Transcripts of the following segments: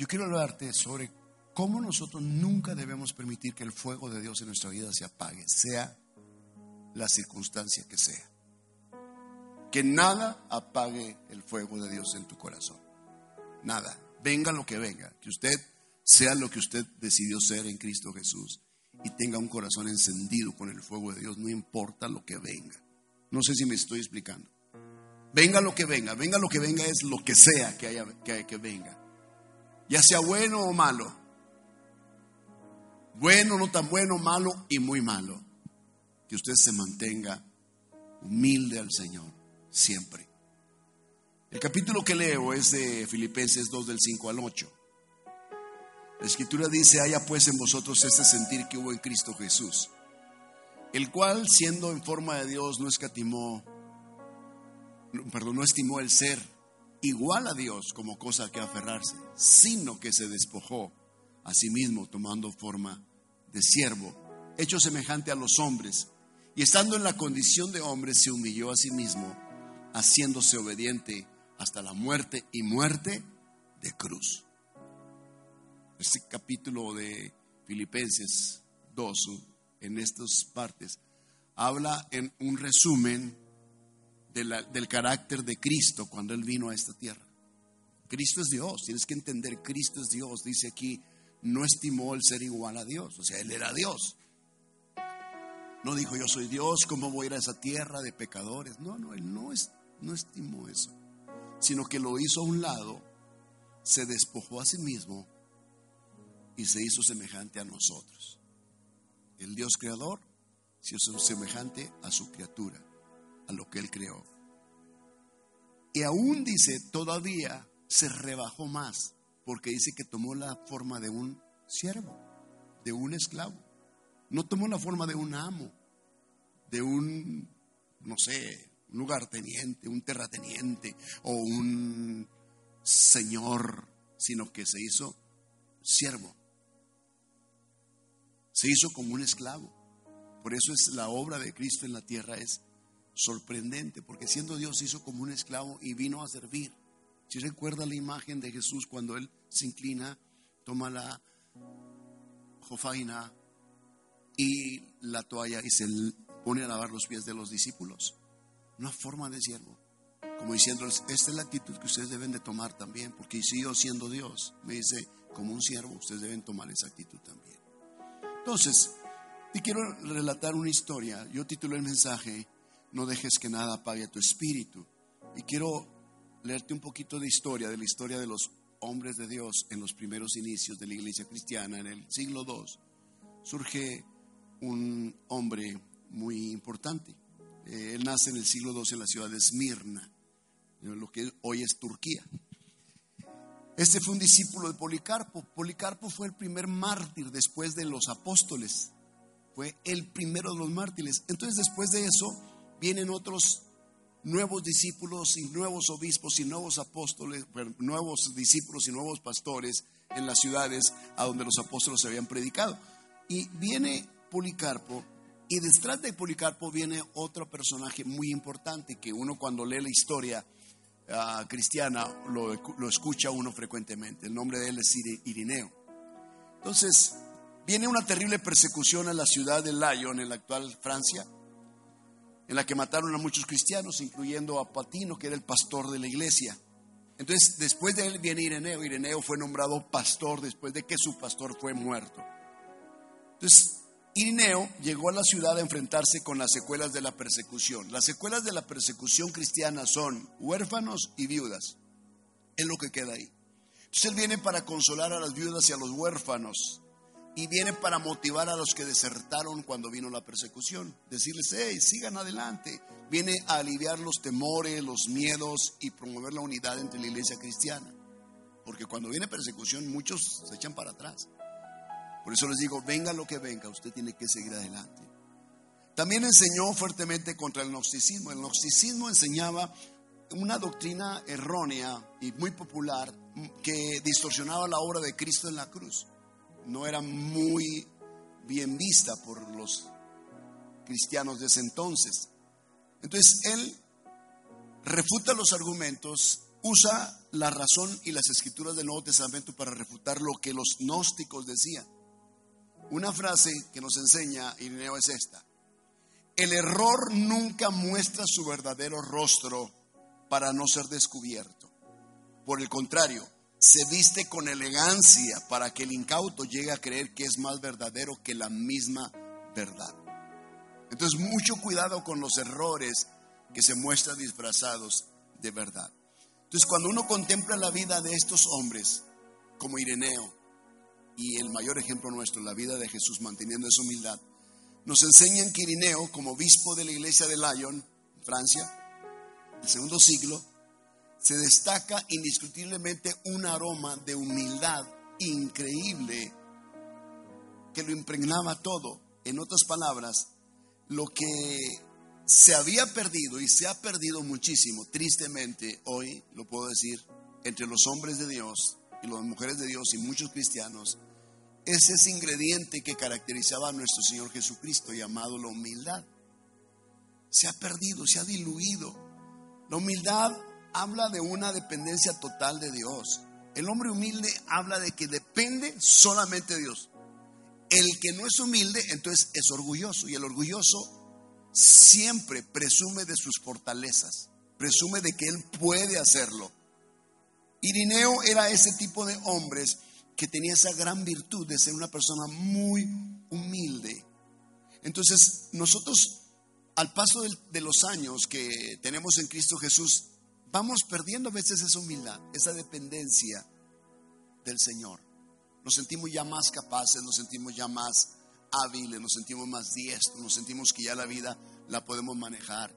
yo quiero hablarte sobre cómo nosotros nunca debemos permitir que el fuego de Dios en nuestra vida se apague, sea la circunstancia que sea. Que nada apague el fuego de Dios en tu corazón. Nada. Venga lo que venga. Que usted sea lo que usted decidió ser en Cristo Jesús y tenga un corazón encendido con el fuego de Dios, no importa lo que venga. No sé si me estoy explicando. Venga lo que venga, venga lo que venga es lo que sea que, haya, que, que venga. Ya sea bueno o malo. Bueno, no tan bueno, malo y muy malo. Que usted se mantenga humilde al Señor siempre. El capítulo que leo es de Filipenses 2 del 5 al 8. La escritura dice, haya pues en vosotros este sentir que hubo en Cristo Jesús, el cual siendo en forma de Dios no escatimó, perdón, no estimó el ser igual a Dios como cosa que aferrarse, sino que se despojó a sí mismo tomando forma de siervo, hecho semejante a los hombres, y estando en la condición de hombre se humilló a sí mismo, haciéndose obediente hasta la muerte y muerte de cruz. Este capítulo de Filipenses 2, en estas partes, habla en un resumen del carácter de Cristo cuando Él vino a esta tierra. Cristo es Dios, tienes que entender, Cristo es Dios. Dice aquí, no estimó el ser igual a Dios, o sea, Él era Dios. No dijo, yo soy Dios, ¿cómo voy a ir a esa tierra de pecadores? No, no, Él no, es, no estimó eso, sino que lo hizo a un lado, se despojó a sí mismo y se hizo semejante a nosotros. El Dios creador se hizo semejante a su criatura, lo que Él creó. Y aún dice, todavía se rebajó más, porque dice que tomó la forma de un siervo, de un esclavo. No tomó la forma de un amo, de un, no sé, un lugarteniente, un terrateniente o un señor, sino que se hizo siervo se hizo como un esclavo. Por eso es la obra de Cristo en la tierra es sorprendente, porque siendo Dios se hizo como un esclavo y vino a servir. Si recuerda la imagen de Jesús cuando él se inclina, toma la jofaina y la toalla y se pone a lavar los pies de los discípulos. Una forma de siervo. Como diciendo, esta es la actitud que ustedes deben de tomar también, porque si yo siendo Dios me dice, como un siervo, ustedes deben tomar esa actitud también. Entonces, te quiero relatar una historia. Yo titulé el mensaje, No dejes que nada apague tu espíritu. Y quiero leerte un poquito de historia, de la historia de los hombres de Dios en los primeros inicios de la iglesia cristiana, en el siglo II. Surge un hombre muy importante. Eh, él nace en el siglo II en la ciudad de Esmirna, lo que hoy es Turquía. Este fue un discípulo de Policarpo. Policarpo fue el primer mártir después de los apóstoles. Fue el primero de los mártires. Entonces después de eso vienen otros nuevos discípulos y nuevos obispos y nuevos apóstoles, nuevos discípulos y nuevos pastores en las ciudades a donde los apóstoles habían predicado. Y viene Policarpo y detrás de Policarpo viene otro personaje muy importante que uno cuando lee la historia cristiana lo, lo, escucha uno frecuentemente. El nombre de él es Irineo. Entonces, viene una terrible persecución a la ciudad de Lyon, en la actual Francia, en la que mataron a muchos cristianos, incluyendo a Patino, que era el pastor de la iglesia. Entonces, después de él viene Ireneo. Ireneo fue nombrado pastor después de que su pastor fue muerto. Entonces, Irineo llegó a la ciudad a enfrentarse con las secuelas de la persecución. Las secuelas de la persecución cristiana son huérfanos y viudas. Es lo que queda ahí. Entonces él viene para consolar a las viudas y a los huérfanos. Y viene para motivar a los que desertaron cuando vino la persecución. Decirles, hey, sigan adelante. Viene a aliviar los temores, los miedos y promover la unidad entre la iglesia cristiana. Porque cuando viene persecución muchos se echan para atrás. Por eso les digo, venga lo que venga, usted tiene que seguir adelante. También enseñó fuertemente contra el gnosticismo. El gnosticismo enseñaba una doctrina errónea y muy popular que distorsionaba la obra de Cristo en la cruz. No era muy bien vista por los cristianos de ese entonces. Entonces él refuta los argumentos usa la razón y las escrituras del Nuevo Testamento para refutar lo que los gnósticos decían. Una frase que nos enseña Irineo es esta. El error nunca muestra su verdadero rostro para no ser descubierto. Por el contrario, se viste con elegancia para que el incauto llegue a creer que es más verdadero que la misma verdad. Entonces, mucho cuidado con los errores que se muestran disfrazados de verdad. Entonces, cuando uno contempla la vida de estos hombres, como Ireneo, y el mayor ejemplo nuestro, la vida de Jesús manteniendo esa humildad, nos enseñan que Ireneo, como obispo de la iglesia de Lyon, Francia, el segundo siglo, se destaca indiscutiblemente un aroma de humildad increíble que lo impregnaba todo. En otras palabras, lo que se había perdido y se ha perdido muchísimo, tristemente, hoy lo puedo decir, entre los hombres de Dios y las mujeres de Dios y muchos cristianos, es ese ingrediente que caracterizaba a nuestro Señor Jesucristo llamado la humildad. Se ha perdido, se ha diluido. La humildad habla de una dependencia total de Dios. El hombre humilde habla de que depende solamente de Dios. El que no es humilde, entonces es orgulloso. Y el orgulloso siempre presume de sus fortalezas, presume de que él puede hacerlo. Irineo era ese tipo de hombres que tenía esa gran virtud de ser una persona muy humilde. Entonces, nosotros, al paso de, los años que tenemos en Cristo Jesús, vamos perdiendo a veces esa humildad, esa dependencia del Señor. Nos sentimos ya más capaces, nos sentimos ya más hábiles, nos sentimos más diestros, nos sentimos que ya la vida la podemos manejar.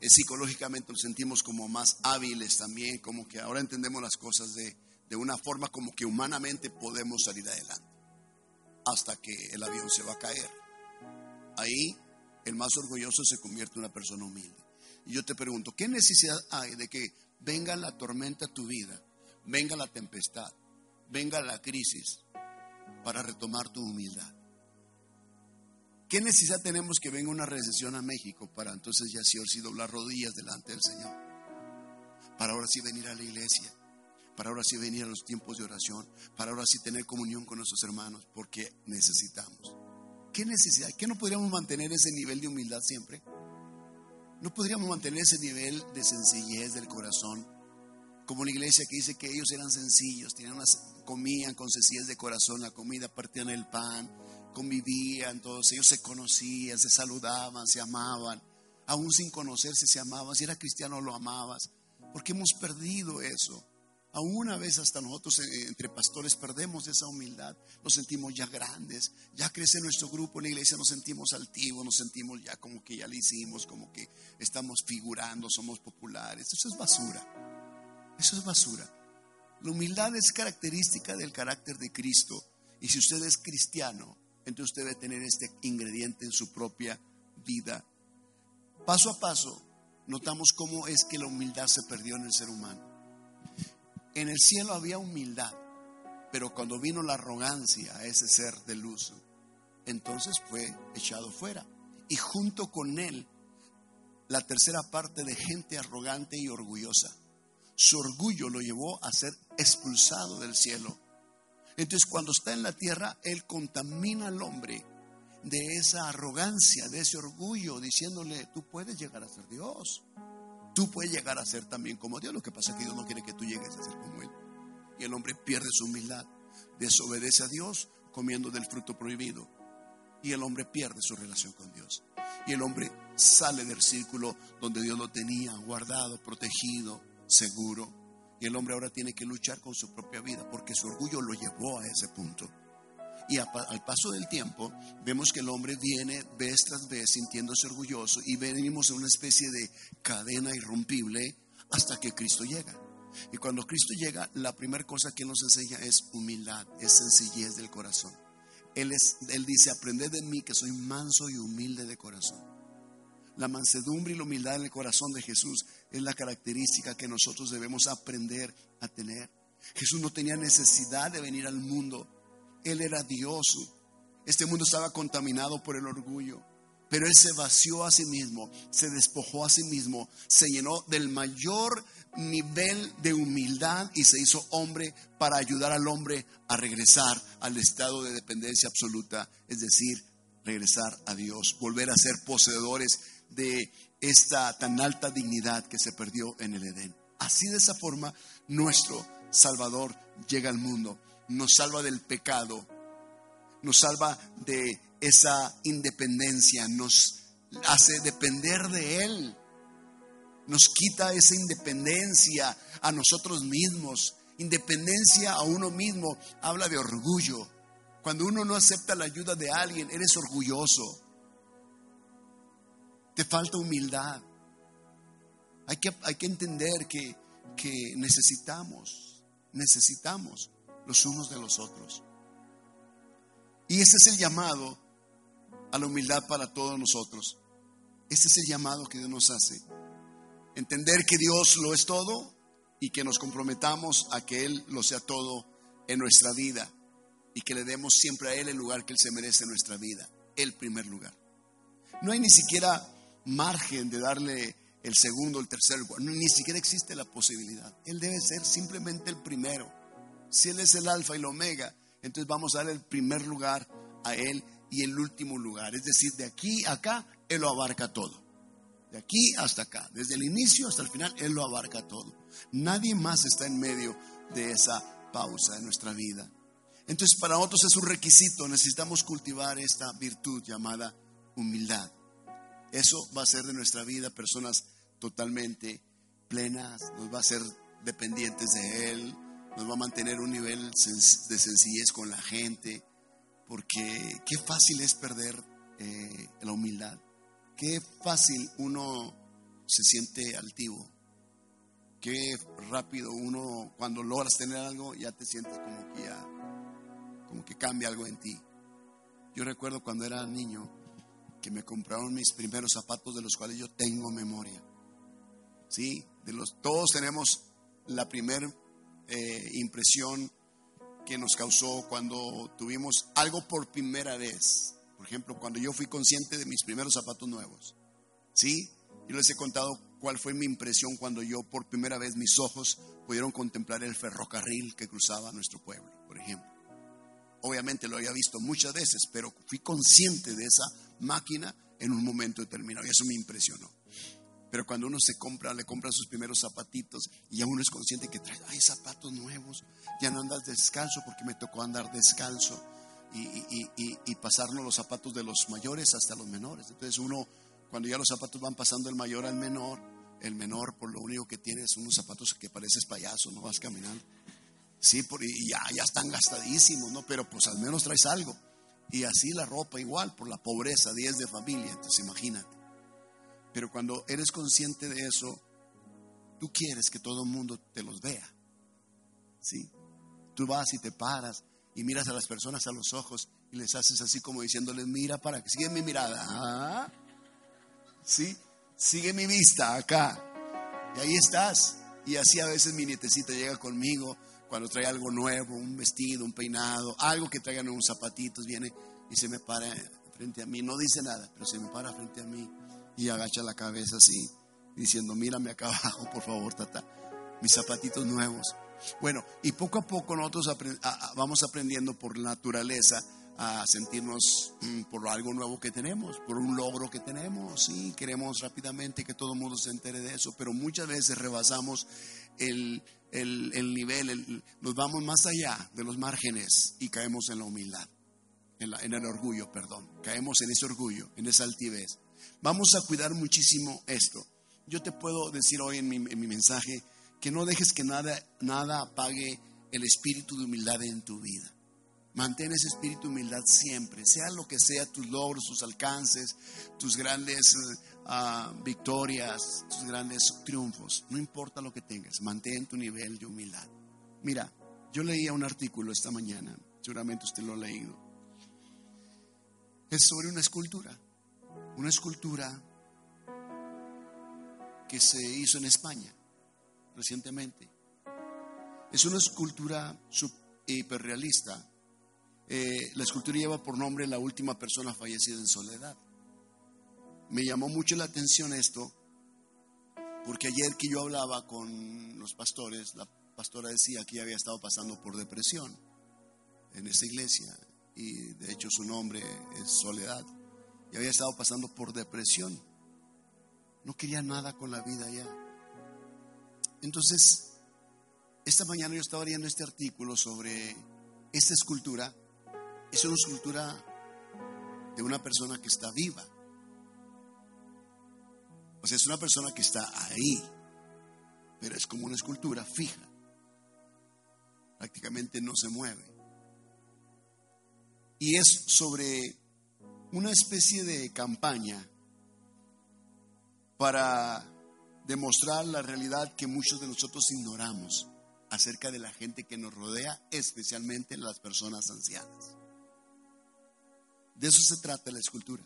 Eh, psicológicamente nos sentimos como más hábiles también, como que ahora entendemos las cosas de, de una forma como que humanamente podemos salir adelante. Hasta que el avión se va a caer. Ahí el más orgulloso se convierte en una persona humilde. Y yo te pregunto, ¿qué necesidad hay de que venga la tormenta a tu vida, venga la tempestad, venga la crisis para retomar tu humildad? ¿Qué necesidad tenemos que venga una recesión a México para entonces ya sí doblar rodillas delante del Señor? Para ahora sí venir a la iglesia, para ahora sí venir a los tiempos de oración, para ahora sí tener comunión con nuestros hermanos, porque necesitamos. ¿Qué necesidad? ¿Qué no podríamos mantener ese nivel de humildad siempre? ¿No podríamos mantener ese nivel de sencillez del corazón? Como la iglesia que dice que ellos eran sencillos, comían con sencillez de corazón la comida, partían el pan, convivían todos, ellos se conocían, se saludaban, se amaban, aún sin conocerse se amaban, si era cristiano lo amabas, porque hemos perdido eso. Aún una vez hasta nosotros eh, entre pastores perdemos esa humildad, nos sentimos ya grandes, ya crece nuestro grupo en la iglesia, nos sentimos altivos, nos sentimos ya como que ya lo hicimos, como que estamos figurando, somos populares. Eso es basura, eso es basura. La humildad es característica del carácter de Cristo. Y si usted es cristiano, entonces usted debe tener este ingrediente en su propia vida. Paso a paso, notamos cómo es que la humildad se perdió en el ser humano. En el cielo había humildad, pero cuando vino la arrogancia a ese ser de luz, entonces fue echado fuera. Y junto con él, la tercera parte de gente arrogante y orgullosa. Su orgullo lo llevó a ser expulsado del cielo entonces cuando está en la tierra, Él contamina al hombre de esa arrogancia, de ese orgullo, diciéndole, tú puedes llegar a ser Dios. Tú puedes llegar a ser también como Dios. Lo que pasa es que Dios no quiere que tú llegues a ser como Él. Y el hombre pierde su humildad, desobedece a Dios comiendo del fruto prohibido. Y el hombre pierde su relación con Dios. Y el hombre sale del círculo donde Dios lo tenía guardado, protegido, seguro y el hombre ahora tiene que luchar con su propia vida porque su orgullo lo llevó a ese punto. Y al paso del tiempo vemos que el hombre viene vez tras vez sintiéndose orgulloso y venimos en una especie de cadena irrompible hasta que Cristo llega. Y cuando Cristo llega, la primera cosa que nos enseña es humildad, es sencillez del corazón. Él, es, él dice, aprended de mí que soy manso y humilde de corazón. La mansedumbre y la humildad en el corazón de Jesús es la característica que nosotros debemos aprender a tener. Jesús no tenía necesidad de venir al mundo. Él era Dios. Este mundo estaba contaminado por el orgullo. Pero Él se vació a sí mismo, se despojó a sí mismo, se llenó del mayor nivel de humildad y se hizo hombre para ayudar al hombre a regresar al estado de dependencia absoluta, es decir, regresar a Dios, volver a ser poseedores de esta tan alta dignidad que se perdió en el Edén. Así de esa forma nuestro Salvador llega al mundo, nos salva del pecado, nos salva de esa independencia, nos hace depender de Él, nos quita esa independencia a nosotros mismos. Independencia a uno mismo habla de orgullo. Cuando uno no acepta la ayuda de alguien, eres orgulloso. Te falta humildad. Hay que, hay que entender que, que necesitamos, necesitamos los unos de los otros. Y ese es el llamado a la humildad para todos nosotros. Ese es el llamado que Dios nos hace. Entender que Dios lo es todo y que nos comprometamos a que Él lo sea todo en nuestra vida y que le demos siempre a Él el lugar que Él se merece en nuestra vida, el primer lugar. No hay ni siquiera margen de darle el segundo, el tercer lugar, ni siquiera existe la posibilidad. Él debe ser simplemente el primero. Si Él es el alfa y el omega, entonces vamos a dar el primer lugar a Él y el último lugar. Es decir, de aquí a acá, Él lo abarca todo. De aquí hasta acá, desde el inicio hasta el final, Él lo abarca todo. Nadie más está en medio de esa pausa en nuestra vida. Entonces, para nosotros es un requisito, necesitamos cultivar esta virtud llamada humildad. Eso va a ser de nuestra vida personas totalmente plenas, nos va a hacer dependientes de Él, nos va a mantener un nivel de sencillez con la gente, porque qué fácil es perder eh, la humildad. Qué fácil uno se siente altivo. Qué rápido uno, cuando logras tener algo, ya te sientes como que ya, como que cambia algo en ti. Yo recuerdo cuando era niño que me compraron mis primeros zapatos de los cuales yo tengo memoria. Sí, de los, todos tenemos la primera eh, impresión que nos causó cuando tuvimos algo por primera vez. Por ejemplo, cuando yo fui consciente de mis primeros zapatos nuevos. ¿Sí? Yo les he contado cuál fue mi impresión cuando yo por primera vez mis ojos pudieron contemplar el ferrocarril que cruzaba nuestro pueblo, por ejemplo. Obviamente lo había visto muchas veces, pero fui consciente de esa máquina en un momento determinado y eso me impresionó. Pero cuando uno se compra, le compra sus primeros zapatitos y ya uno es consciente que trae, hay zapatos nuevos, ya no andas descalzo porque me tocó andar descalzo y, pasarnos los zapatos de los mayores hasta los menores. Entonces uno, cuando ya los zapatos van pasando el mayor al menor, el menor por lo único que tiene es unos zapatos que pareces payaso, no vas caminando. Sí, por, y ya, ya están gastadísimos, ¿no? Pero pues al menos traes algo. Y así la ropa igual, por la pobreza, 10 de familia, entonces imagínate. Pero cuando eres consciente de eso, tú quieres que todo el mundo te los vea. ¿Sí? Tú vas y te paras y miras a las personas a los ojos y les haces así como diciéndoles, mira para que sigue mi mirada. ¿Ah? Sí, sigue mi vista acá. Y ahí estás. Y así a veces mi nietecita llega conmigo cuando trae algo nuevo, un vestido, un peinado, algo que traigan unos zapatitos, viene y se me para frente a mí. No dice nada, pero se me para frente a mí y agacha la cabeza así, diciendo, mírame acá abajo, por favor, tata, mis zapatitos nuevos. Bueno, y poco a poco nosotros vamos aprendiendo por naturaleza a sentirnos mm, por algo nuevo que tenemos, por un logro que tenemos, sí, queremos rápidamente que todo el mundo se entere de eso, pero muchas veces rebasamos el, nivel, nos vamos más allá de los márgenes y caemos en la humildad, en, el orgullo, perdón, caemos en ese orgullo, en esa altivez. Vamos a cuidar muchísimo esto. Yo te puedo decir hoy en mi, en mi mensaje, que no dejes que nada, nada apague el espíritu de humildad en tu vida. Mantén ese espíritu de humildad siempre, sea lo que sea tus logros, tus alcances, tus grandes ah, victorias, tus grandes triunfos. No importa lo que tengas, mantén tu nivel de humildad. Mira, yo leía un artículo esta mañana, seguramente usted lo ha leído. Es sobre una escultura, una escultura que se hizo en España recientemente. Es una escultura hiperrealista. Eh, la escultura lleva por nombre La última persona fallecida en soledad. Me llamó mucho la atención esto Porque ayer que yo hablaba con los pastores, la pastora decía que había estado pasando por depresión en esta iglesia. Y de hecho su nombre es Soledad. Y había estado pasando por depresión. No quería nada con la vida ya. Entonces, esta mañana yo estaba leyendo este artículo sobre esta escultura. Es una escultura de una persona que está viva. O sea, es una persona que está ahí, pero es como una escultura fija. Prácticamente no se mueve. Y es sobre una especie de campaña para demostrar la realidad que muchos de nosotros ignoramos acerca de la gente que nos rodea, especialmente las personas ancianas. De eso se trata la escultura.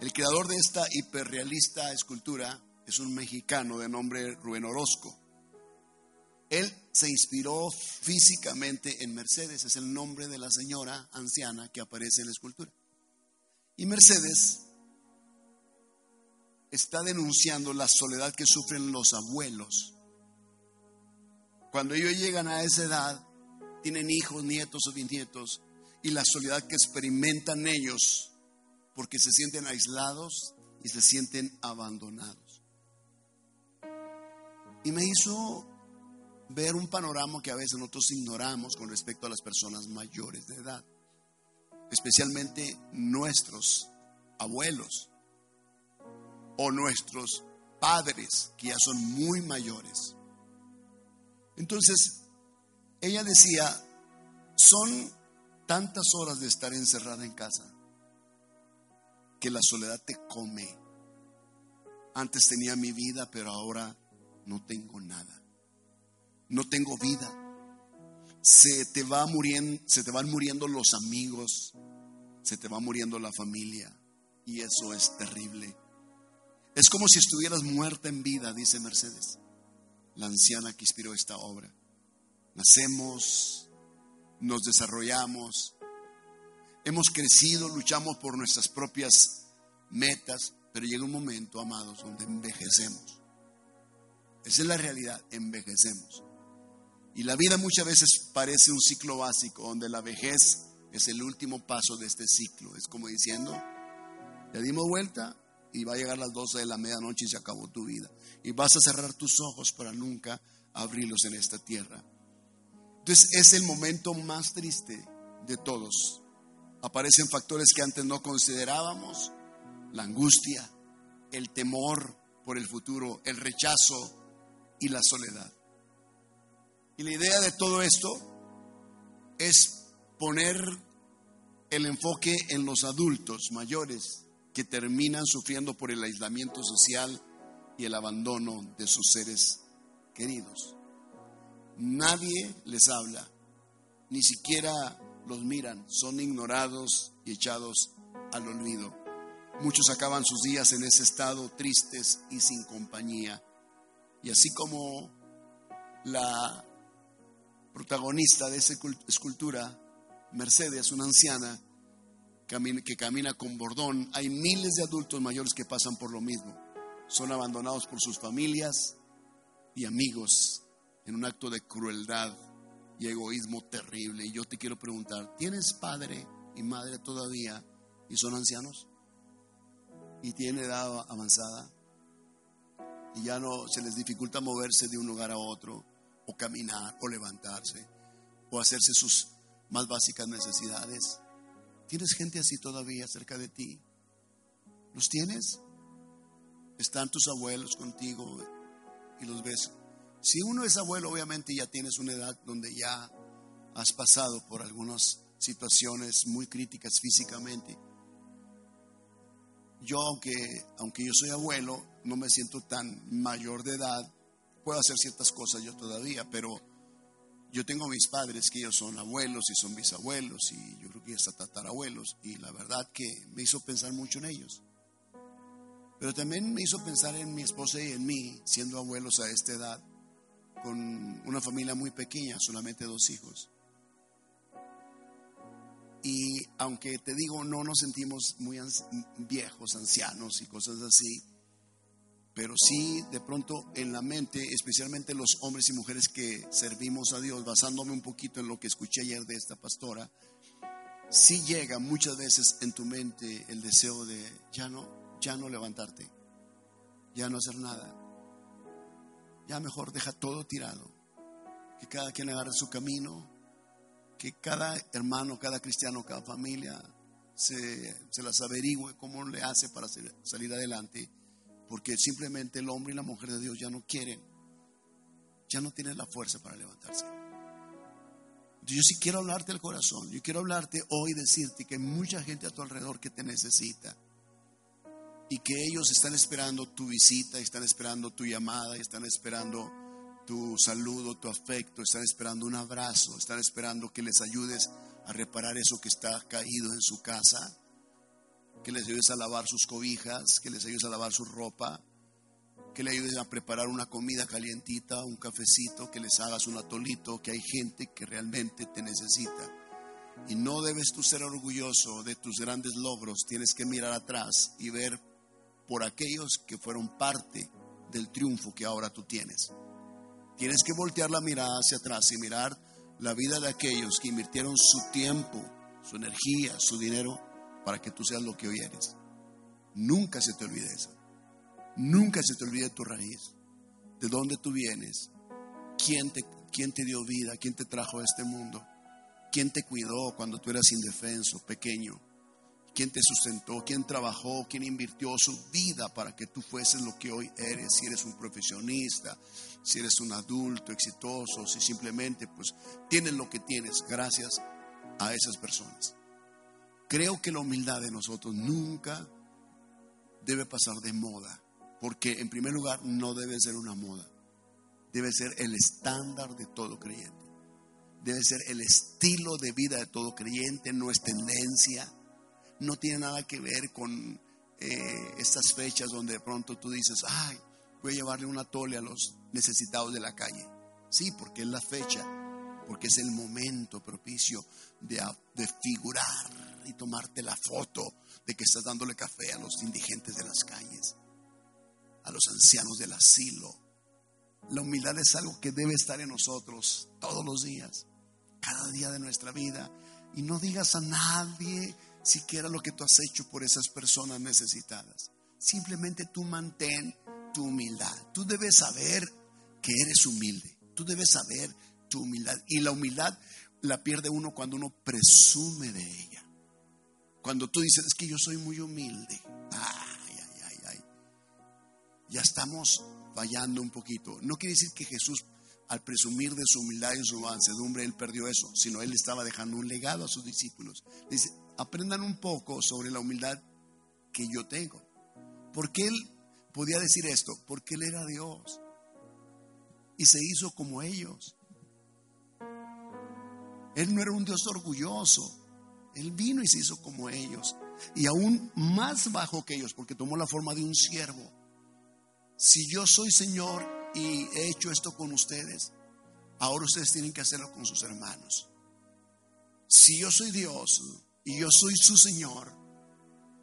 El creador de esta hiperrealista escultura es un mexicano de nombre Rubén Orozco. Él se inspiró físicamente en Mercedes, es el nombre de la señora anciana que aparece en la escultura. Y Mercedes está denunciando la soledad que sufren los abuelos. Cuando ellos llegan a esa edad, tienen hijos, nietos o bisnietos, y la soledad que experimentan ellos porque se sienten aislados y se sienten abandonados. Y me hizo ver un panorama que a veces nosotros ignoramos con respecto a las personas mayores de edad, especialmente nuestros abuelos o nuestros padres que ya son muy mayores. Entonces, ella decía, son tantas horas de estar encerrada en casa que la soledad te come. Antes tenía mi vida, pero ahora no tengo nada. No tengo vida. Se te va muriendo, se te van muriendo los amigos, se te va muriendo la familia y eso es terrible. Es como si estuvieras muerta en vida, dice Mercedes, la anciana que inspiró esta obra. Nacemos, nos desarrollamos, Hemos crecido, luchamos por nuestras propias metas, pero llega un momento, amados, donde envejecemos. Esa es la realidad, envejecemos. Y la vida muchas veces parece un ciclo básico, donde la vejez es el último paso de este ciclo. Es como diciendo, ya dimos vuelta y va a llegar las 12 de la medianoche y se acabó tu vida. Y vas a cerrar tus ojos para nunca abrirlos en esta tierra. Entonces es el momento más triste de todos aparecen factores que antes no considerábamos, la angustia, el temor por el futuro, el rechazo y la soledad. Y la idea de todo esto es poner el enfoque en los adultos mayores que terminan sufriendo por el aislamiento social y el abandono de sus seres queridos. Nadie les habla, ni siquiera los miran, son ignorados y echados al olvido. Muchos acaban sus días en ese estado tristes y sin compañía. Y así como la protagonista de esa escultura, Mercedes, una anciana que camina con bordón, hay miles de adultos mayores que pasan por lo mismo. Son abandonados por sus familias y amigos en un acto de crueldad y egoísmo terrible. Y yo te quiero preguntar, ¿tienes padre y madre todavía y son ancianos? ¿Y tienen edad avanzada? Y ya no se les dificulta moverse de un lugar a otro, o caminar, o levantarse, o hacerse sus más básicas necesidades. ¿Tienes gente así todavía cerca de ti? ¿Los tienes? ¿Están tus abuelos contigo y los ves si uno es abuelo, obviamente ya tienes una edad donde ya has pasado por algunas situaciones muy críticas físicamente. Yo, aunque, aunque yo soy abuelo, no me siento tan mayor de edad. Puedo hacer ciertas cosas yo todavía, pero yo tengo mis padres que ellos son abuelos y son bisabuelos y yo creo que hasta tatarabuelos. Y la verdad que me hizo pensar mucho en ellos. Pero también me hizo pensar en mi esposa y en mí, siendo abuelos a esta edad con una familia muy pequeña, solamente dos hijos. Y aunque te digo, no nos sentimos muy viejos, ancianos y cosas así, pero sí de pronto en la mente, especialmente los hombres y mujeres que servimos a Dios, basándome un poquito en lo que escuché ayer de esta pastora, sí llega muchas veces en tu mente el deseo de ya no, ya no levantarte, ya no hacer nada, ya mejor deja todo tirado, que cada quien agarre su camino, que cada hermano, cada cristiano, cada familia se, se las averigüe cómo le hace para salir adelante porque simplemente el hombre y la mujer de Dios ya no quieren, ya no tienen la fuerza para levantarse. Yo sí quiero hablarte del corazón, yo quiero hablarte hoy, decirte que hay mucha gente a tu alrededor que te necesita y que ellos están esperando tu visita, están esperando tu llamada, están esperando tu saludo, tu afecto, están esperando un abrazo, están esperando que les ayudes a reparar eso que está caído en su casa que les ayudes a lavar sus cobijas, que les ayudes a lavar su ropa, que les ayudes a preparar una comida calientita, un cafecito, que les hagas un atolito, que hay gente que realmente te necesita. Y no debes tú ser orgulloso de tus grandes logros, tienes que mirar atrás y ver por aquellos que fueron parte del triunfo que ahora tú tienes. Tienes que voltear la mirada hacia atrás y mirar la vida de aquellos que invirtieron su tiempo, su energía, su dinero para que tú seas lo que hoy eres. Nunca se te olvide eso. Nunca se te olvide tu raíz, de dónde tú vienes, quién te, quién te dio vida, quién te trajo a este mundo, quién te cuidó cuando tú eras indefenso, pequeño, quién te sustentó, quién trabajó, quién invirtió su vida para que tú fueses lo que hoy eres, si eres un profesionista, si eres un adulto exitoso, si simplemente pues tienes lo que tienes gracias a esas personas. Creo que la humildad de nosotros nunca debe pasar de moda, porque en primer lugar no debe ser una moda, debe ser el estándar de todo creyente, debe ser el estilo de vida de todo creyente, no es tendencia, no tiene nada que ver con eh, estas fechas donde de pronto tú dices, ay, voy a llevarle una tole a los necesitados de la calle. Sí, porque es la fecha, porque es el momento propicio de, figurar y tomarte la foto de que estás dándole café a los indigentes de las calles, a los ancianos del asilo. La humildad es algo que debe estar en nosotros todos los días, cada día de nuestra vida. Y no digas a nadie siquiera lo que tú has hecho por esas personas necesitadas. Simplemente tú mantén tu humildad. Tú debes saber que eres humilde. Tú debes saber tu humildad. Y la humildad la pierde uno cuando uno presume de ella. Cuando tú dices, es que yo soy muy humilde. Ay, ay, ay, ay. Ya estamos fallando un poquito. No quiere decir que Jesús, al presumir de su humildad y su mansedumbre, él perdió eso, sino él estaba dejando un legado a sus discípulos. Dice, aprendan un poco sobre la humildad que yo tengo. ¿Por qué él podía decir esto? Porque él era Dios. Y se hizo como ellos. Él no era un Dios orgulloso. Él vino y se hizo como ellos. Y aún más bajo que ellos, porque tomó la forma de un siervo. Si yo soy Señor y he hecho esto con ustedes, ahora ustedes tienen que hacerlo con sus hermanos. Si yo soy Dios y yo soy su Señor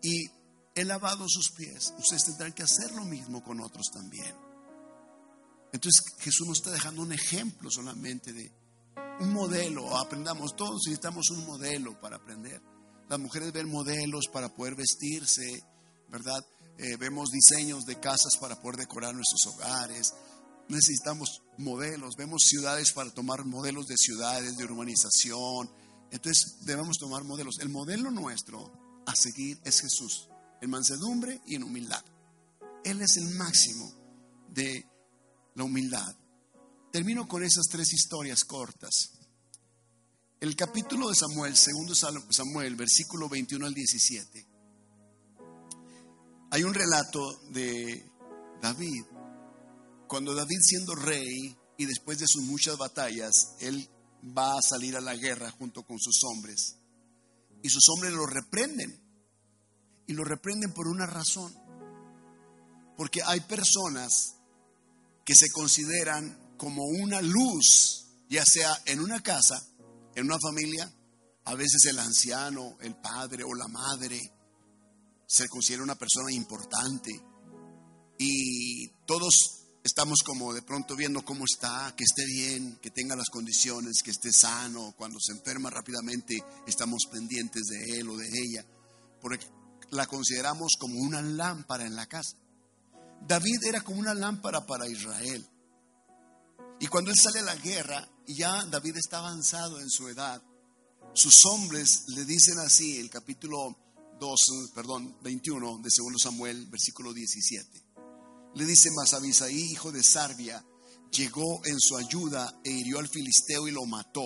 y he lavado sus pies, ustedes tendrán que hacer lo mismo con otros también. Entonces Jesús nos está dejando un ejemplo solamente de un modelo, aprendamos, todos necesitamos un modelo para aprender. Las mujeres ven modelos para poder vestirse, ¿verdad? Eh, vemos diseños de casas para poder decorar nuestros hogares. Necesitamos modelos, vemos ciudades para tomar modelos de ciudades, de urbanización. Entonces debemos tomar modelos. El modelo nuestro a seguir es Jesús, en mansedumbre y en humildad. Él es el máximo de la humildad. Termino con esas tres historias cortas. El capítulo de Samuel, segundo Samuel, versículo 21 al 17. Hay un relato de David. Cuando David siendo rey y después de sus muchas batallas, él va a salir a la guerra junto con sus hombres. Y sus hombres lo reprenden. Y lo reprenden por una razón. Porque hay personas que se consideran como una luz, ya sea en una casa, en una familia, a veces el anciano, el padre o la madre se considera una persona importante. y todos estamos como de pronto viendo cómo está, que esté bien, que tenga las condiciones, que esté sano. Cuando se enferma rápidamente estamos pendientes de él o de ella, porque la consideramos como una lámpara en la casa. David era como una lámpara para Israel. Y cuando él sale a la guerra, y ya David está avanzado en su edad, sus hombres le dicen así, el capítulo 2, perdón, 21 de 2 Samuel, versículo 17. Le dice Masabisaí, hijo de Sarbia, llegó en su ayuda e hirió al filisteo y lo mató.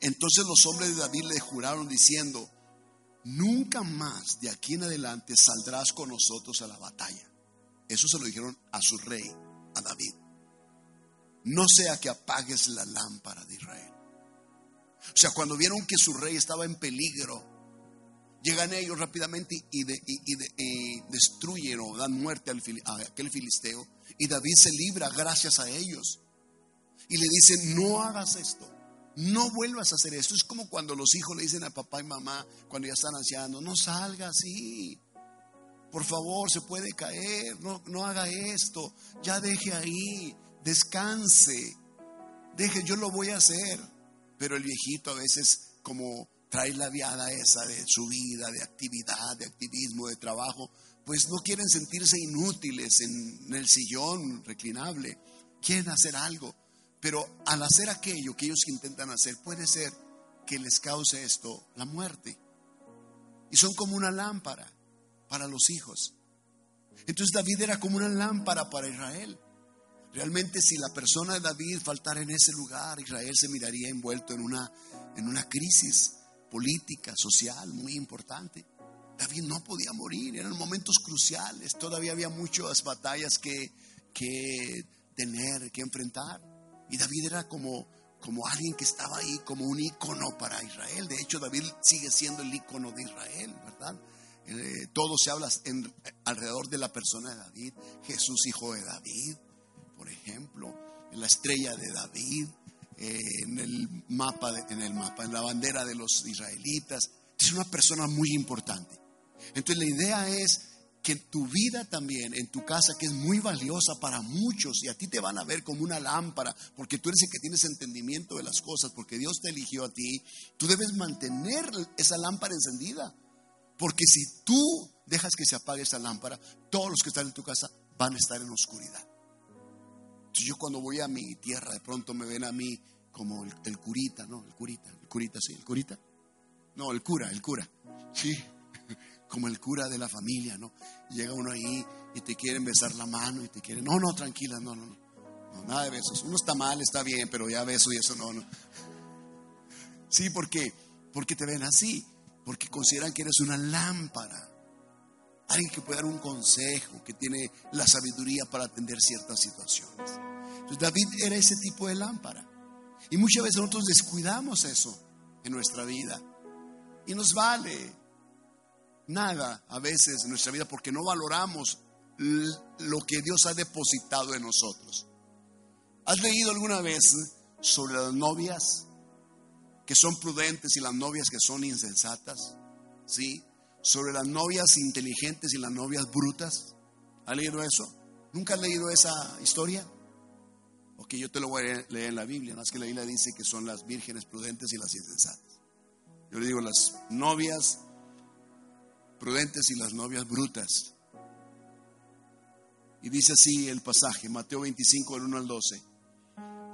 Entonces los hombres de David le juraron diciendo, nunca más de aquí en adelante saldrás con nosotros a la batalla. Eso se lo dijeron a su rey, a David. No sea que apagues la lámpara de Israel. O sea, cuando vieron que su rey estaba en peligro, llegan ellos rápidamente y, destruyen o dan muerte al, a aquel filisteo. Y David se libra gracias a ellos. Y le dicen, no hagas esto. No vuelvas a hacer esto. Es como cuando los hijos le dicen a papá y mamá, cuando ya están ancianos, no salga así. Por favor, se puede caer. No, no haga esto. Ya deje ahí. Descanse. Deje, yo lo voy a hacer. Pero el viejito a veces como trae la viada esa de su vida, de actividad, de activismo, de trabajo, pues no quieren sentirse inútiles en, el sillón reclinable, quieren hacer algo, pero al hacer aquello que ellos intentan hacer, puede ser que les cause esto la muerte. Y son como una lámpara para los hijos. Entonces David era como una lámpara para Israel. Realmente si la persona de David faltara en ese lugar, Israel se miraría envuelto en una, en una crisis política, social muy importante. David no podía morir, eran momentos cruciales, todavía había muchas batallas que, que tener, que enfrentar. Y David era como, como alguien que estaba ahí, como un ícono para Israel. De hecho, David sigue siendo el ícono de Israel, ¿verdad? Eh, todo se habla alrededor de la persona de David, Jesús hijo de David, por ejemplo, la estrella de David, eh, en el mapa, en el mapa, en la bandera de los israelitas. Es una persona muy importante. Entonces la idea es que tu vida también, en tu casa, que es muy valiosa para muchos, y a ti te van a ver como una lámpara, porque tú eres el que tienes entendimiento de las cosas, porque Dios te eligió a ti, tú debes mantener esa lámpara encendida. Porque si tú dejas que se apague esa lámpara, todos los que están en tu casa van a estar en oscuridad yo cuando voy a mi tierra, de pronto me ven a mí como el, curita, ¿no? El curita, el curita, sí, el curita. No, el cura, el cura, sí, como el cura de la familia, ¿no? Llega uno ahí y te quieren besar la mano y te quieren, no, no, tranquila, no, no, no, no nada de besos. Uno está mal, está bien, pero ya beso y eso no, no. Sí, ¿por qué? Porque te ven así, porque consideran que eres una lámpara alguien que puede dar un consejo, que tiene la sabiduría para atender ciertas situaciones. Entonces David era ese tipo de lámpara. Y muchas veces nosotros descuidamos eso en nuestra vida. Y nos vale nada a veces en nuestra vida porque no valoramos lo que Dios ha depositado en nosotros. ¿Has leído alguna vez sobre las novias que son prudentes y las novias que son insensatas? ¿Sí? Sobre las novias inteligentes y las novias brutas. ¿Ha leído eso? ¿Nunca has leído esa historia? Ok, yo te lo voy a leer en la Biblia, más que la Biblia dice que son las vírgenes prudentes y las insensatas. Yo le digo las novias prudentes y las novias brutas. Y dice así el pasaje, Mateo 25, del 1 al 12.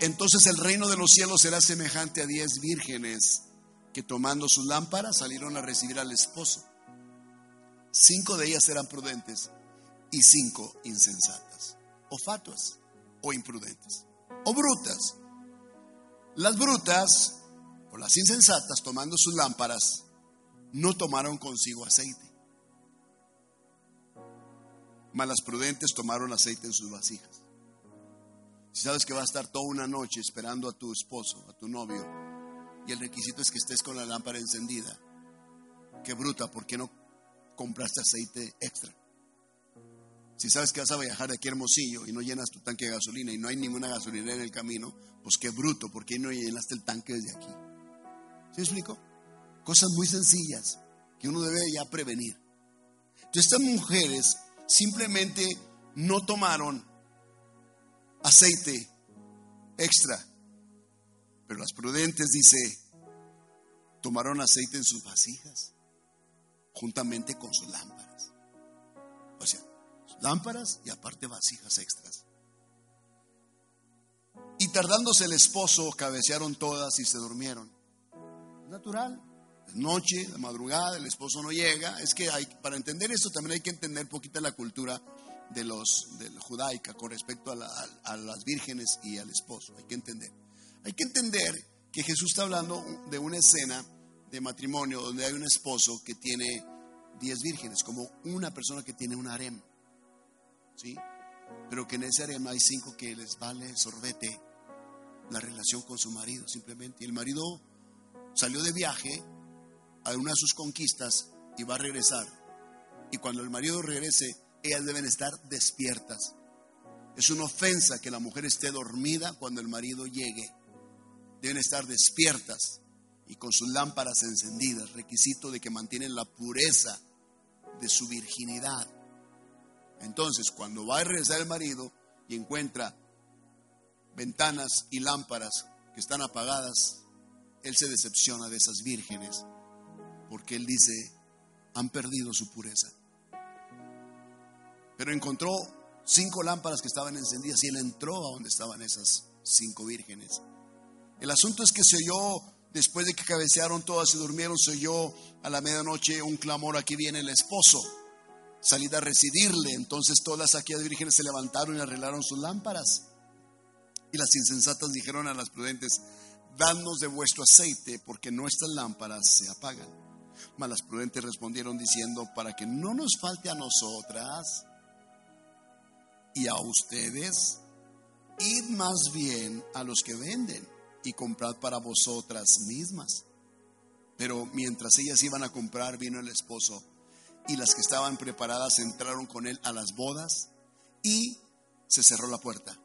Entonces el reino de los cielos será semejante a diez vírgenes que tomando sus lámparas salieron a recibir al esposo. Cinco de ellas eran prudentes y cinco insensatas, o fatuas, o imprudentes, o brutas. Las brutas, o las insensatas, tomando sus lámparas, no tomaron consigo aceite. Mas las prudentes tomaron aceite en sus vasijas. Si sabes que va a estar toda una noche esperando a tu esposo, a tu novio, y el requisito es que estés con la lámpara encendida, qué bruta, ¿por qué no compraste aceite extra. Si sabes que vas a viajar de aquí a Hermosillo y no llenas tu tanque de gasolina y no hay ninguna gasolinera en el camino, pues qué bruto, ¿por qué no llenaste el tanque desde aquí? ¿Sí me explico? Cosas muy sencillas que uno debe ya prevenir. Entonces estas mujeres simplemente no tomaron aceite extra, pero las prudentes dice, tomaron aceite en sus vasijas, juntamente con sus lámparas. O sea, lámparas y aparte vasijas extras. Y tardándose el esposo, cabecearon todas y se durmieron. Natural. De noche, de madrugada, el esposo no llega. Es que hay, para entender esto también hay que entender poquita la cultura de los de la judaica con respecto a, a las vírgenes y al esposo. Hay que entender. Hay que entender que Jesús está hablando de una escena de matrimonio donde hay un esposo que tiene diez vírgenes, como una persona que tiene un harem. ¿Sí? Pero que en ese harem hay cinco que les vale sorbete la relación con su marido, simplemente. Y el marido salió de viaje a una de sus conquistas y va a regresar. Y cuando el marido regrese, ellas deben estar despiertas. Es una ofensa que la mujer esté dormida cuando el marido llegue. Deben estar despiertas y con sus lámparas encendidas, requisito de que mantienen la pureza de su virginidad. Entonces, cuando va a regresar el marido y encuentra ventanas y lámparas que están apagadas, él se decepciona de esas vírgenes, porque él dice, han perdido su pureza. Pero encontró cinco lámparas que estaban encendidas y él entró a donde estaban esas cinco vírgenes. El asunto es que se oyó, después de que cabecearon todas y durmieron, se oyó a la medianoche un clamor, aquí viene el esposo, salida a residirle. Entonces todas aquellas vírgenes se levantaron y arreglaron sus lámparas. Y las insensatas dijeron a las prudentes, danos de vuestro aceite, porque nuestras lámparas se apagan. Mas las prudentes respondieron diciendo, para que no nos falte a nosotras y a ustedes, id más bien a los que venden y comprad para vosotras mismas. Pero mientras ellas iban a comprar, vino el esposo, y las que estaban preparadas entraron con él a las bodas, y se cerró la puerta.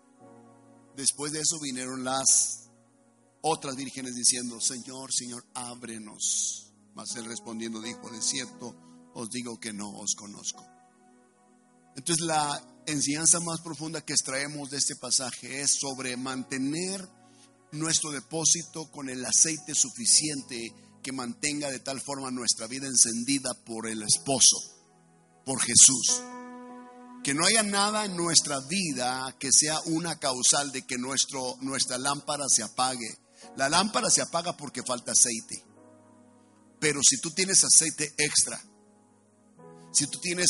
Después de eso vinieron las otras vírgenes diciendo, Señor, Señor, ábrenos. Mas él respondiendo dijo, de cierto os digo que no os conozco. Entonces la enseñanza más profunda que extraemos de este pasaje es sobre mantener nuestro depósito con el aceite suficiente que mantenga de tal forma nuestra vida encendida por el esposo, por Jesús que no haya nada en nuestra vida que sea una causal de que nuestro, nuestra lámpara se apague. La lámpara se apaga porque falta aceite. Pero si tú tienes aceite extra, si tú tienes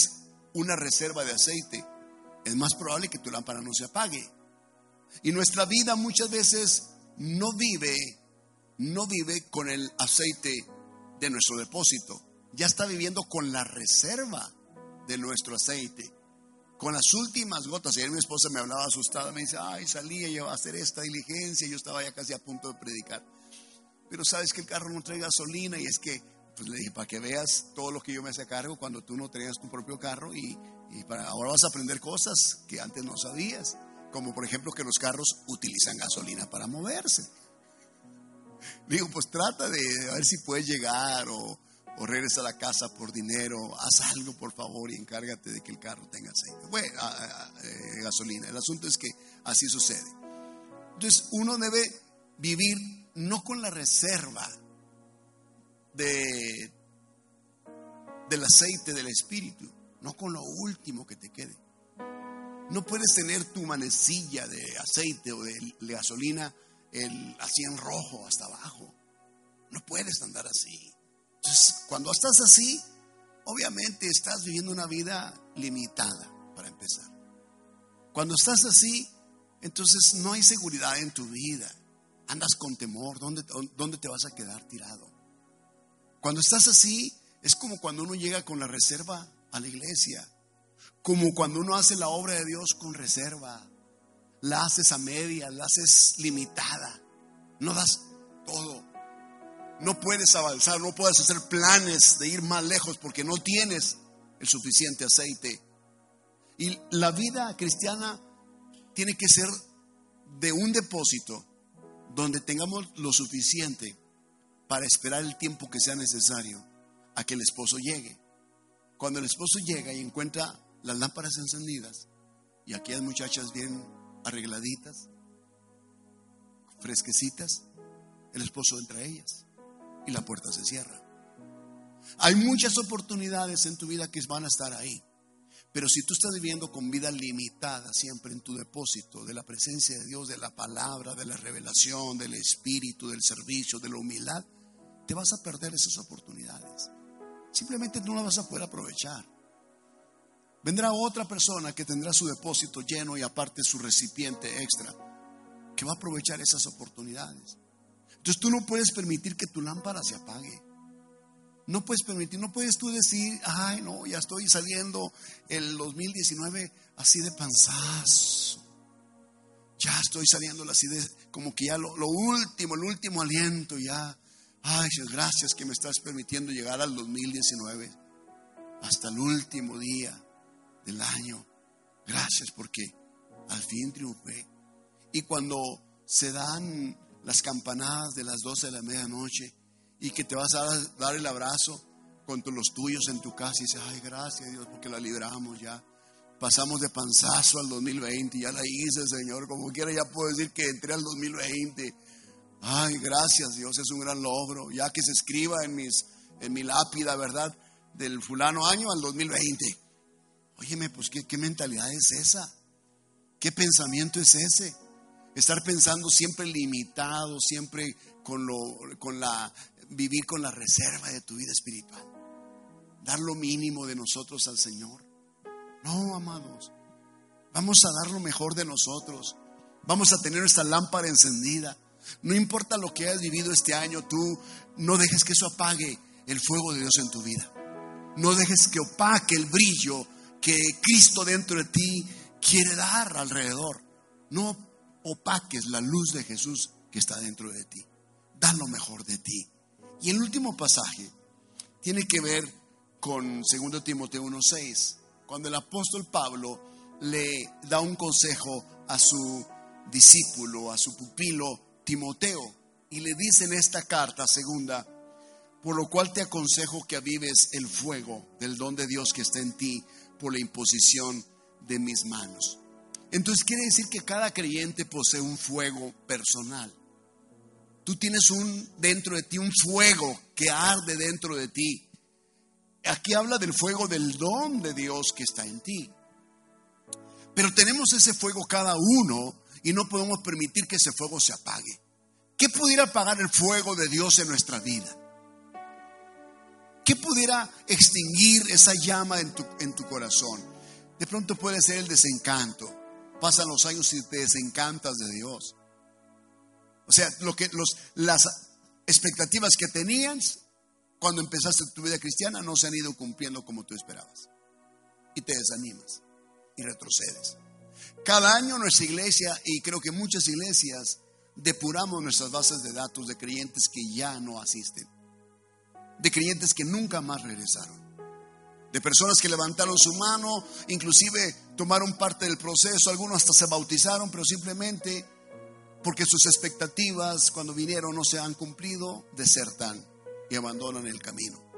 una reserva de aceite, es más probable que tu lámpara no se apague. Y nuestra vida muchas veces no vive, no vive con el aceite de nuestro depósito. Ya está viviendo con la reserva de nuestro aceite con las últimas gotas. Y ayer mi esposa me hablaba asustada, me dice, ay, salía yo a hacer esta diligencia, yo estaba ya casi a punto de predicar. Pero sabes que el carro no trae gasolina y es que, pues le dije, para que veas todo lo que yo me hacía cargo cuando tú no tenías tu propio carro y, para, ahora vas a aprender cosas que antes no sabías, como por ejemplo que los carros utilizan gasolina para moverse. Digo, pues trata de ver si puedes llegar o o regresa a la casa por dinero, haz algo por favor y encárgate de que el carro tenga aceite. Bueno, eh, gasolina. El asunto es que así sucede. Entonces uno debe vivir no con la reserva de, del aceite del espíritu, no con lo último que te quede. No puedes tener tu manecilla de aceite o de, gasolina el, así en rojo hasta abajo. No puedes andar así. Entonces, cuando estás así, obviamente estás viviendo una vida limitada, para empezar. Cuando estás así, entonces no hay seguridad en tu vida. Andas con temor, ¿dónde, dónde te vas a quedar tirado? Cuando estás así, es como cuando uno llega con la reserva a la iglesia, como cuando uno hace la obra de Dios con reserva. La haces a media, la haces limitada, no das todo no puedes avanzar, no puedes hacer planes de ir más lejos porque no tienes el suficiente aceite. Y la vida cristiana tiene que ser de un depósito donde tengamos lo suficiente para esperar el tiempo que sea necesario a que el esposo llegue. Cuando el esposo llega y encuentra las lámparas encendidas, y aquellas muchachas bien arregladitas, fresquecitas, el esposo entra a ellas y la puerta se cierra. Hay muchas oportunidades en tu vida que van a estar ahí. Pero si tú estás viviendo con vida limitada siempre en tu depósito de la presencia de Dios, de la palabra, de la revelación, del espíritu, del servicio, de la humildad, te vas a perder esas oportunidades. Simplemente no las vas a poder aprovechar. Vendrá otra persona que tendrá su depósito lleno y aparte su recipiente extra, que va a aprovechar esas oportunidades. Entonces tú no puedes permitir que tu lámpara se apague. No puedes permitir, no puedes tú decir, ay, no, ya estoy saliendo el 2019 así de panzazo. Ya estoy saliendo así de, como que ya lo, lo último, el último aliento, ya. Ay, gracias que me estás permitiendo llegar al 2019, hasta el último día del año. Gracias porque al fin triunfé. Y cuando se dan las campanadas de las 12 de la medianoche y que te vas a dar el abrazo con los tuyos en tu casa y dices, ay, gracias Dios porque la libramos ya. Pasamos de panzazo al 2020, ya la hice, Señor. Como quiera, ya puedo decir que entré al 2020. Ay, gracias Dios, es un gran logro. Ya que se escriba en, mis, en mi lápida, ¿verdad? Del fulano año al 2020. Óyeme, pues ¿qué, qué mentalidad es esa? ¿Qué pensamiento es ese? Estar pensando siempre limitado, siempre con, lo, con la, vivir con la reserva de tu vida espiritual. Dar lo mínimo de nosotros al Señor. No, amados. Vamos a dar lo mejor de nosotros. Vamos a tener nuestra lámpara encendida. No importa lo que hayas vivido este año, tú no dejes que eso apague el fuego de Dios en tu vida. No dejes que opaque el brillo que Cristo dentro de ti quiere dar alrededor. No opaques la luz de Jesús que está dentro de ti. Da lo mejor de ti. Y el último pasaje tiene que ver con 2 Timoteo 1:6, cuando el apóstol Pablo le da un consejo a su discípulo, a su pupilo Timoteo, y le dice en esta carta segunda, por lo cual te aconsejo que avives el fuego del don de Dios que está en ti por la imposición de mis manos. Entonces quiere decir que cada creyente posee un fuego personal. Tú tienes un dentro de ti un fuego que arde dentro de ti. Aquí habla del fuego del don de Dios que está en ti. Pero tenemos ese fuego cada uno y no podemos permitir que ese fuego se apague. ¿Qué pudiera apagar el fuego de Dios en nuestra vida? ¿Qué pudiera extinguir esa llama en tu, corazón? De pronto puede ser el desencanto. Pasan los años y te desencantas de Dios. O sea, lo que, los, las expectativas que tenías cuando empezaste tu vida cristiana no se han ido cumpliendo como tú esperabas. Y te desanimas y retrocedes. Cada año nuestra iglesia, y creo que muchas iglesias, depuramos nuestras bases de datos de creyentes que ya no asisten de creyentes que nunca más regresaron, de personas que levantaron su mano, inclusive tomaron parte del proceso, algunos hasta se bautizaron, pero simplemente porque sus expectativas cuando vinieron no se han cumplido, desertan y abandonan el camino.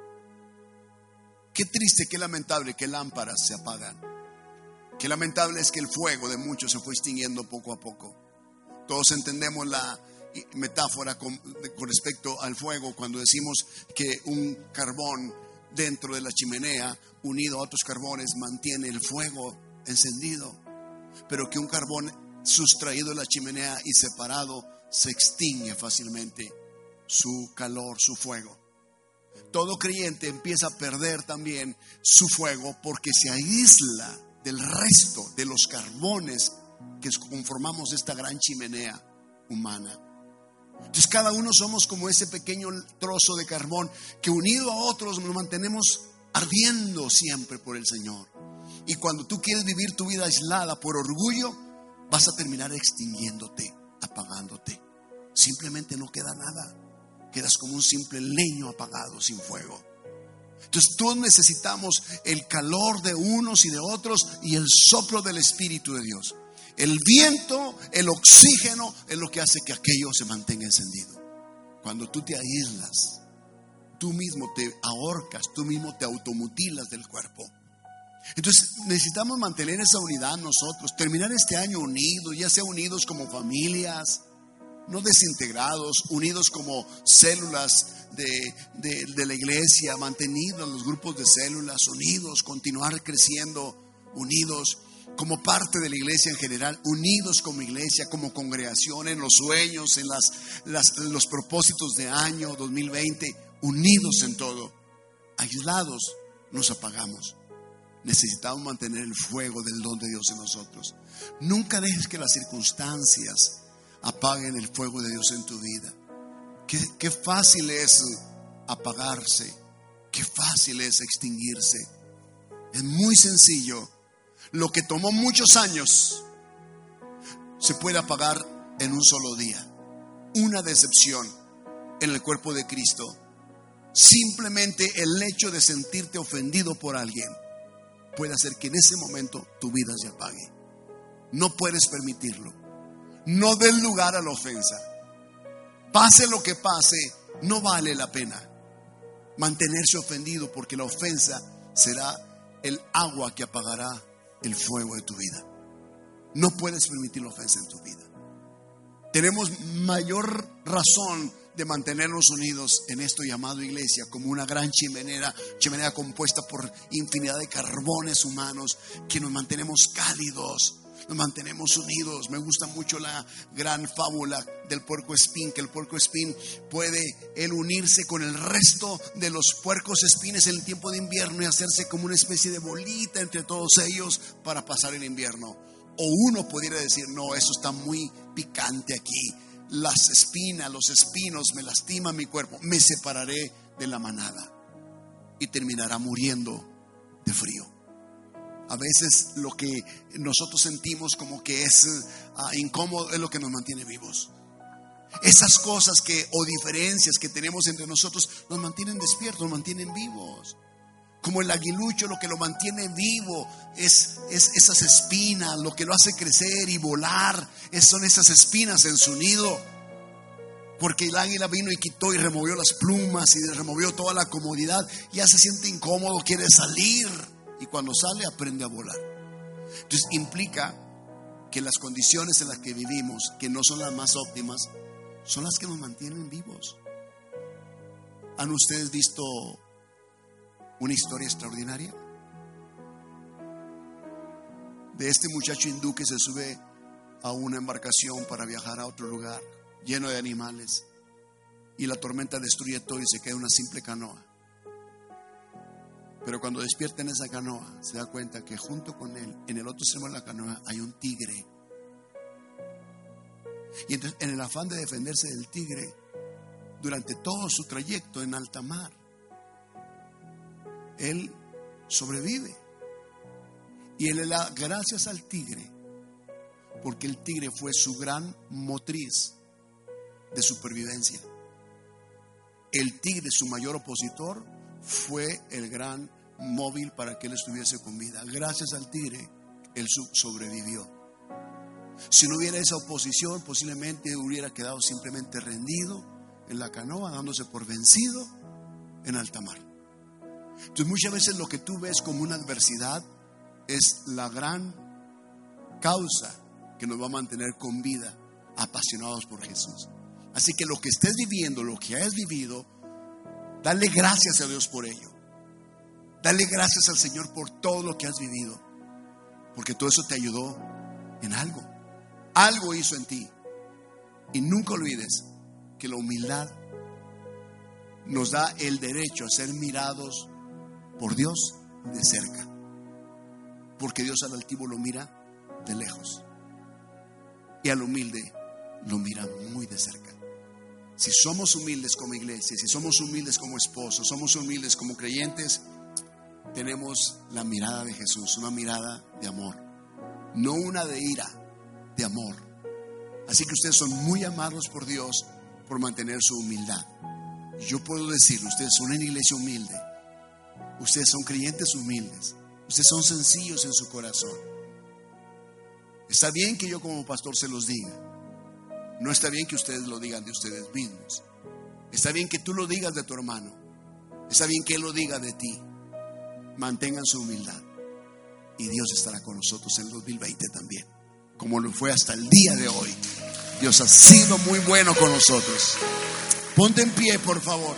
Qué triste, qué lamentable que lámparas se apagan. Qué lamentable es que el fuego de muchos se fue extinguiendo poco a poco. Todos entendemos la metáfora con, respecto al fuego cuando decimos que un carbón dentro de la chimenea unido a otros carbones mantiene el fuego encendido, pero que un carbón sustraído de la chimenea y separado se extingue fácilmente su calor, su fuego. Todo creyente empieza a perder también su fuego porque se aísla del resto de los carbones que conformamos esta gran chimenea humana. Entonces cada uno somos como ese pequeño trozo de carbón que unido a otros nos mantenemos ardiendo siempre por el Señor. Y cuando tú quieres vivir tu vida aislada por orgullo, vas a terminar extinguiéndote, apagándote. Simplemente no queda nada. Quedas como un simple leño apagado sin fuego. Entonces todos necesitamos el calor de unos y de otros y el soplo del Espíritu de Dios. El viento, el oxígeno es lo que hace que aquello se mantenga encendido. Cuando tú te aíslas, tú mismo te ahorcas, tú mismo te automutilas del cuerpo. Entonces necesitamos mantener esa unidad nosotros, terminar este año unidos, ya sea unidos como familias, no desintegrados, unidos como células de, de, la iglesia, mantenidos los grupos de células, unidos, continuar creciendo, unidos como parte de la iglesia en general, unidos como iglesia, como congregación, en los sueños, en los propósitos de año 2020, unidos en todo, aislados, nos apagamos. Necesitamos mantener el fuego del don de Dios en nosotros. Nunca dejes que las circunstancias apaguen el fuego de Dios en tu vida. Qué fácil es apagarse, qué fácil es extinguirse. Es muy sencillo lo que tomó muchos años se puede apagar en un solo día. Una decepción en el cuerpo de Cristo. Simplemente el hecho de sentirte ofendido por alguien puede hacer que en ese momento tu vida se apague. No puedes permitirlo. No des lugar a la ofensa. Pase lo que pase, no vale la pena mantenerse ofendido porque la ofensa será el agua que apagará el fuego de tu vida. No puedes permitir la ofensa en tu vida. Tenemos mayor razón de mantenernos unidos en esto llamado iglesia como una gran chimenea, chimenea compuesta por infinidad de carbones humanos que nos mantenemos cálidos, nos mantenemos unidos. Me gusta mucho la gran fábula del puerco espín, que el puerco espín puede él unirse con el resto de los puercos espines en el tiempo de invierno y hacerse como una especie de bolita entre todos ellos para pasar el invierno. O uno pudiera decir, no, eso está muy picante aquí. Las espinas, los espinos me lastiman mi cuerpo. Me separaré de la manada y terminará muriendo de frío. A veces lo que nosotros sentimos como que es ah, incómodo es lo que nos mantiene vivos. Esas cosas que o diferencias que tenemos entre nosotros nos mantienen despiertos, nos mantienen vivos. Como el aguilucho lo que lo mantiene vivo es, es esas espinas, lo que lo hace crecer y volar, son esas espinas en su nido. Porque el águila vino y quitó y removió las plumas y removió toda la comodidad. Ya se siente incómodo, quiere salir y cuando sale aprende a volar. Entonces implica que las condiciones en las que vivimos, que no son las más óptimas, son las que nos mantienen vivos. ¿Han ustedes visto una historia extraordinaria? De este muchacho hindú que se sube a una embarcación para viajar a otro lugar lleno de animales y la tormenta destruye todo y se queda una simple canoa. Pero cuando despierta en esa canoa, se da cuenta que junto con él, en el otro extremo de la canoa, hay un tigre. Y entonces, en el afán de defenderse del tigre, durante todo su trayecto en alta mar, él sobrevive. Y él le da gracias al tigre, porque el tigre fue su gran motriz de supervivencia. El tigre, su mayor opositor, fue el gran móvil para que él estuviese con vida. Gracias al tigre, él sobrevivió. Si no hubiera esa oposición, posiblemente hubiera quedado simplemente rendido en la canoa, dándose por vencido en alta mar. Entonces muchas veces lo que tú ves como una adversidad es la gran causa que nos va a mantener con vida, apasionados por Jesús. Así que lo que estés viviendo, lo que has vivido, Dale gracias a Dios por ello. Dale gracias al Señor por todo lo que has vivido. Porque todo eso te ayudó en algo. Algo hizo en ti. Y nunca olvides que la humildad nos da el derecho a ser mirados por Dios de cerca. Porque Dios al altivo lo mira de lejos. Y al humilde lo mira muy de cerca. Si somos humildes como iglesia, si somos humildes como esposos, somos humildes como creyentes, tenemos la mirada de Jesús, una mirada de amor, no una de ira, de amor. Así que ustedes son muy amados por Dios por mantener su humildad. Yo puedo decirlo, ustedes son una iglesia humilde, ustedes son creyentes humildes, ustedes son sencillos en su corazón. Está bien que yo como pastor se los diga, no está bien que ustedes lo digan de ustedes mismos. Está bien que tú lo digas de tu hermano. Está bien que él lo diga de ti. Mantengan su humildad. Y Dios estará con nosotros en el 2020 también, como lo fue hasta el día de hoy. Dios ha sido muy bueno con nosotros. Ponte en pie, por favor.